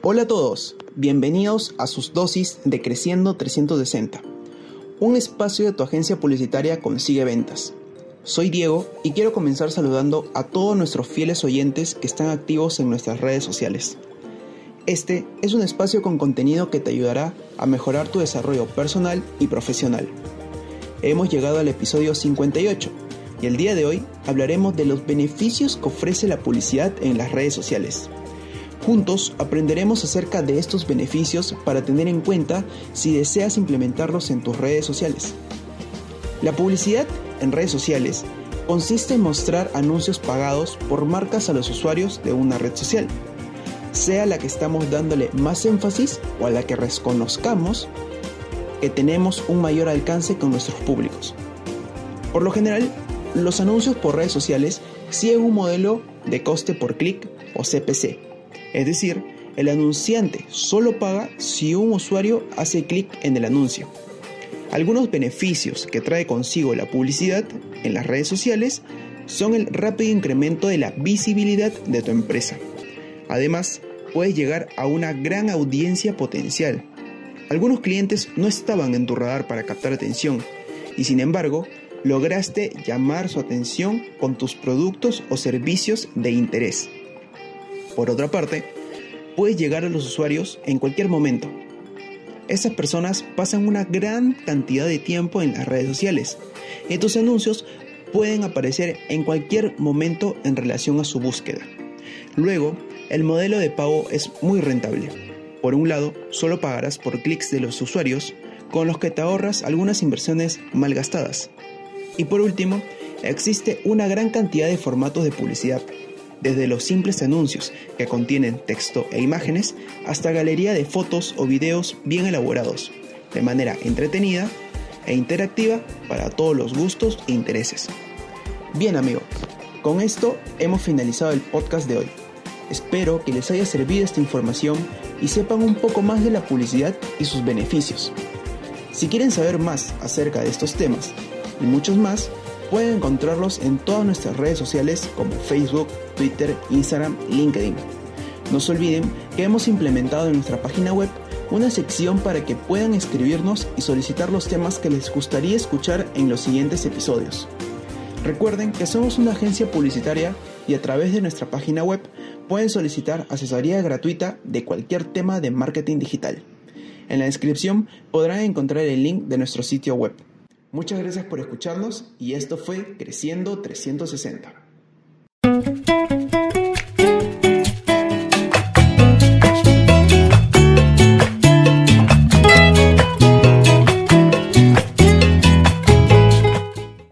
Hola a todos, bienvenidos a sus dosis de Creciendo 360, un espacio de tu agencia publicitaria consigue ventas. Soy Diego y quiero comenzar saludando a todos nuestros fieles oyentes que están activos en nuestras redes sociales. Este es un espacio con contenido que te ayudará a mejorar tu desarrollo personal y profesional. Hemos llegado al episodio 58 y el día de hoy hablaremos de los beneficios que ofrece la publicidad en las redes sociales. Juntos aprenderemos acerca de estos beneficios para tener en cuenta si deseas implementarlos en tus redes sociales. La publicidad en redes sociales consiste en mostrar anuncios pagados por marcas a los usuarios de una red social, sea la que estamos dándole más énfasis o a la que reconozcamos que tenemos un mayor alcance con nuestros públicos. Por lo general, los anuncios por redes sociales siguen un modelo de coste por clic o CPC, es decir, el anunciante solo paga si un usuario hace clic en el anuncio. Algunos beneficios que trae consigo la publicidad en las redes sociales son el rápido incremento de la visibilidad de tu empresa. Además, puedes llegar a una gran audiencia potencial. Algunos clientes no estaban en tu radar para captar atención y sin embargo, lograste llamar su atención con tus productos o servicios de interés. Por otra parte, puedes llegar a los usuarios en cualquier momento. Esas personas pasan una gran cantidad de tiempo en las redes sociales y tus anuncios pueden aparecer en cualquier momento en relación a su búsqueda. Luego, el modelo de pago es muy rentable. Por un lado, solo pagarás por clics de los usuarios, con los que te ahorras algunas inversiones mal gastadas. Y por último, existe una gran cantidad de formatos de publicidad desde los simples anuncios que contienen texto e imágenes hasta galería de fotos o videos bien elaborados, de manera entretenida e interactiva para todos los gustos e intereses. Bien amigos, con esto hemos finalizado el podcast de hoy. Espero que les haya servido esta información y sepan un poco más de la publicidad y sus beneficios. Si quieren saber más acerca de estos temas y muchos más, Pueden encontrarlos en todas nuestras redes sociales como Facebook, Twitter, Instagram LinkedIn. No se olviden que hemos implementado en nuestra página web una sección para que puedan escribirnos y solicitar los temas que les gustaría escuchar en los siguientes episodios. Recuerden que somos una agencia publicitaria y a través de nuestra página web pueden solicitar asesoría gratuita de cualquier tema de marketing digital. En la descripción podrán encontrar el link de nuestro sitio web. Muchas gracias por escucharnos y esto fue Creciendo 360.